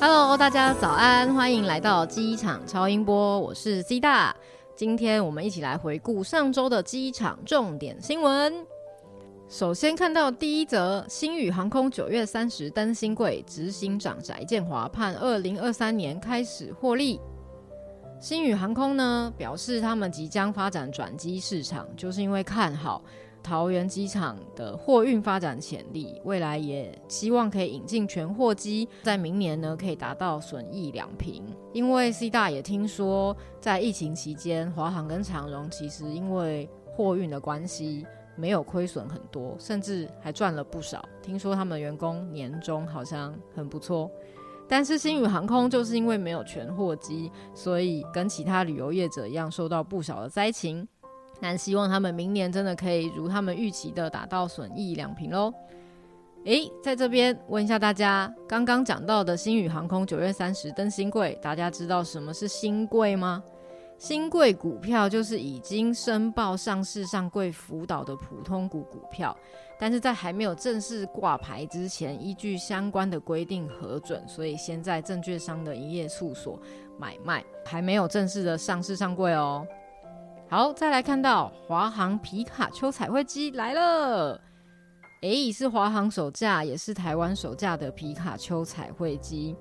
Hello，大家早安，欢迎来到机场超音波，我是 C 大。今天我们一起来回顾上周的机场重点新闻。首先看到第一则，星宇航空九月三十登新柜，执行长翟建华盼二零二三年开始获利。星宇航空呢表示，他们即将发展转机市场，就是因为看好桃园机场的货运发展潜力，未来也希望可以引进全货机，在明年呢可以达到损益两平。因为 C 大也听说，在疫情期间，华航跟长荣其实因为货运的关系，没有亏损很多，甚至还赚了不少。听说他们员工年终好像很不错。但是星宇航空就是因为没有全货机，所以跟其他旅游业者一样受到不少的灾情。那希望他们明年真的可以如他们预期的达到损益两平喽。诶，在这边问一下大家，刚刚讲到的星宇航空九月三十登新柜，大家知道什么是新柜吗？新柜股票就是已经申报上市上柜辅导的普通股股票，但是在还没有正式挂牌之前，依据相关的规定核准，所以先在证券商的营业处所买卖，还没有正式的上市上柜哦。好，再来看到华航皮卡丘彩绘机来了，诶，是华航首架，也是台湾首架的皮卡丘彩绘机。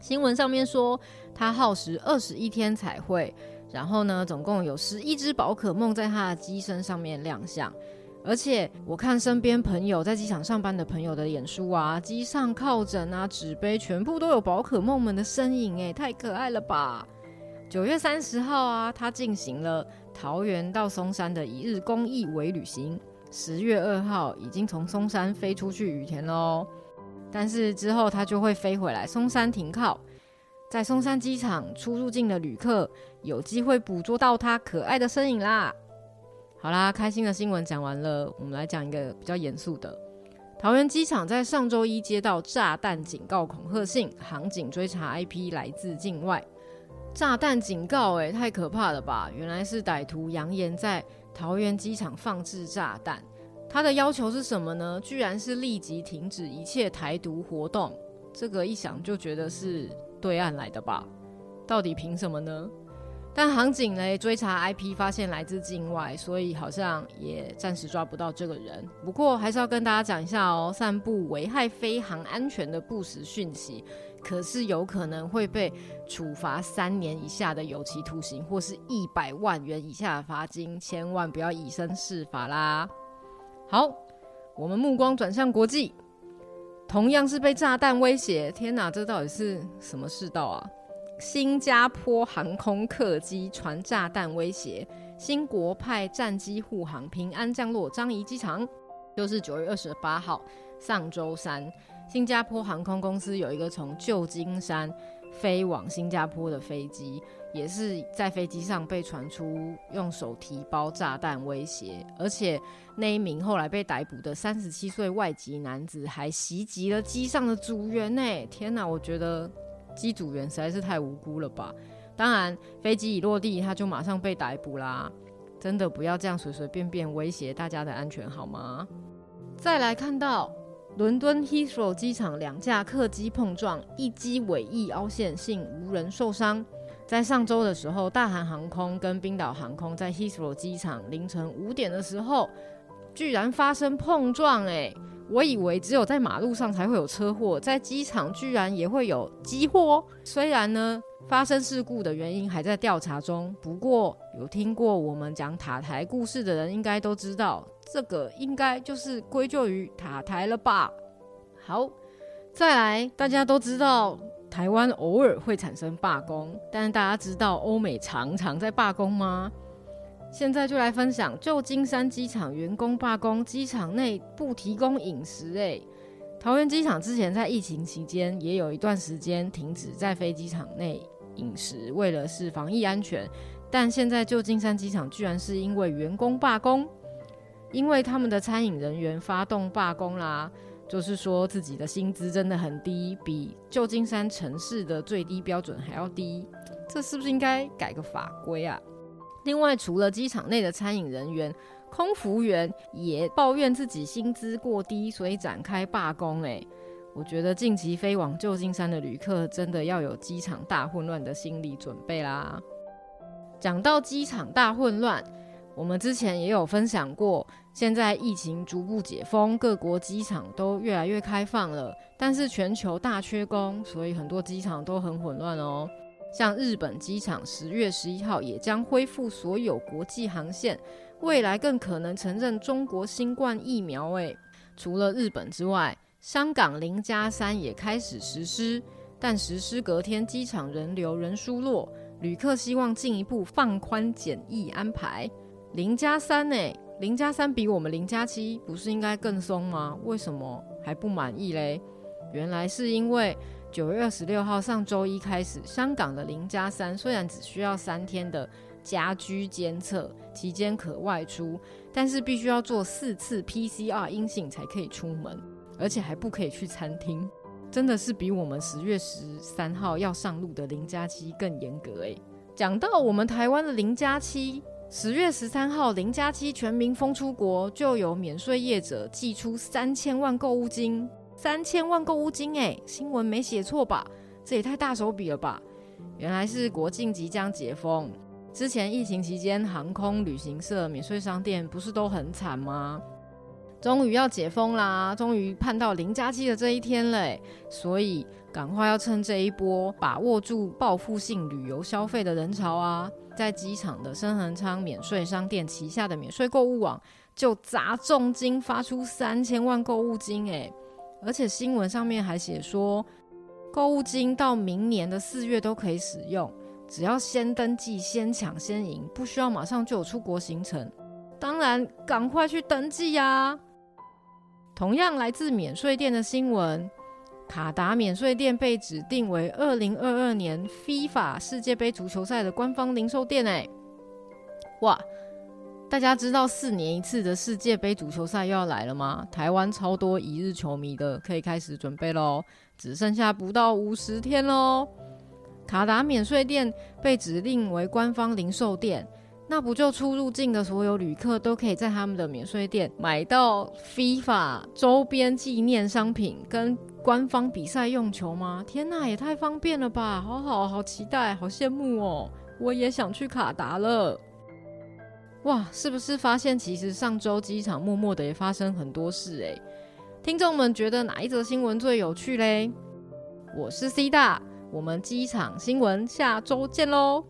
新闻上面说，它耗时二十一天彩绘。然后呢，总共有十一只宝可梦在他的机身上面亮相，而且我看身边朋友在机场上班的朋友的脸书啊，机上靠枕啊、纸杯全部都有宝可梦们的身影，哎，太可爱了吧！九月三十号啊，他进行了桃园到松山的一日公益微旅行，十月二号已经从松山飞出去羽田喽，但是之后他就会飞回来松山停靠。在松山机场出入境的旅客有机会捕捉到它可爱的身影啦！好啦，开心的新闻讲完了，我们来讲一个比较严肃的。桃园机场在上周一接到炸弹警告恐吓信，航警追查 IP 来自境外。炸弹警告，欸，诶，太可怕了吧！原来是歹徒扬言在桃园机场放置炸弹。他的要求是什么呢？居然是立即停止一切台独活动。这个一想就觉得是。对岸来的吧？到底凭什么呢？但航警呢，追查 IP 发现来自境外，所以好像也暂时抓不到这个人。不过还是要跟大家讲一下哦，散布危害飞航安全的不实讯息，可是有可能会被处罚三年以下的有期徒刑，或是一百万元以下的罚金，千万不要以身试法啦。好，我们目光转向国际。同样是被炸弹威胁，天哪，这到底是什么世道啊？新加坡航空客机传炸弹威胁，新国派战机护航，平安降落樟宜机场。就是九月二十八号，上周三，新加坡航空公司有一个从旧金山飞往新加坡的飞机。也是在飞机上被传出用手提包炸弹威胁，而且那一名后来被逮捕的三十七岁外籍男子还袭击了机上的组员呢！天哪，我觉得机组员实在是太无辜了吧！当然，飞机一落地他就马上被逮捕啦，真的不要这样随随便便威胁大家的安全好吗？再来看到伦敦 Heathrow 机场两架客机碰撞，一机尾翼凹陷，幸无人受伤。在上周的时候，大韩航空跟冰岛航空在 Heathrow 机场凌晨五点的时候，居然发生碰撞。哎，我以为只有在马路上才会有车祸，在机场居然也会有机祸。虽然呢，发生事故的原因还在调查中，不过有听过我们讲塔台故事的人应该都知道，这个应该就是归咎于塔台了吧。好，再来，大家都知道。台湾偶尔会产生罢工，但是大家知道欧美常常在罢工吗？现在就来分享旧金山机场员工罢工，机场内不提供饮食。诶，桃园机场之前在疫情期间也有一段时间停止在飞机场内饮食，为了是防疫安全。但现在旧金山机场居然是因为员工罢工，因为他们的餐饮人员发动罢工啦。就是说自己的薪资真的很低，比旧金山城市的最低标准还要低，这是不是应该改个法规啊？另外，除了机场内的餐饮人员，空服员也抱怨自己薪资过低，所以展开罢工。诶，我觉得近期飞往旧金山的旅客真的要有机场大混乱的心理准备啦。讲到机场大混乱，我们之前也有分享过，现在疫情逐步解封，各国机场都越来越开放了，但是全球大缺工，所以很多机场都很混乱哦。像日本机场十月十一号也将恢复所有国际航线，未来更可能承认中国新冠疫苗。诶，除了日本之外，香港零加三也开始实施，但实施隔天机场人流仍疏落，旅客希望进一步放宽检疫安排。零加三诶，零加三比我们零加七不是应该更松吗？为什么还不满意嘞？原来是因为。九月二十六号上周一开始，香港的零加三虽然只需要三天的家居监测，期间可外出，但是必须要做四次 PCR 阴性才可以出门，而且还不可以去餐厅。真的是比我们十月十三号要上路的零加七更严格诶。讲到我们台湾的零加七，十月十三号零加七全民封出国，就有免税业者寄出三千万购物金。三千万购物金哎，新闻没写错吧？这也太大手笔了吧！原来是国境即将解封，之前疫情期间航空、旅行社、免税商店不是都很惨吗？终于要解封啦，终于盼到零加七的这一天嘞！所以赶快要趁这一波，把握住报复性旅游消费的人潮啊！在机场的深恒昌免税商店旗下的免税购物网就砸重金发出三千万购物金哎！而且新闻上面还写说，购物金到明年的四月都可以使用，只要先登记、先抢先赢，不需要马上就有出国行程。当然，赶快去登记呀！同样来自免税店的新闻，卡达免税店被指定为二零二二年 FIFA 世界杯足球赛的官方零售店。哎，哇！大家知道四年一次的世界杯足球赛又要来了吗？台湾超多一日球迷的，可以开始准备喽！只剩下不到五十天喽。卡达免税店被指定为官方零售店，那不就出入境的所有旅客都可以在他们的免税店买到 FIFA 周边纪念商品跟官方比赛用球吗？天哪，也太方便了吧！好好好期待，好羡慕哦！我也想去卡达了。哇，是不是发现其实上周机场默默的也发生很多事诶？听众们觉得哪一则新闻最有趣嘞？我是 C 大，我们机场新闻下周见喽。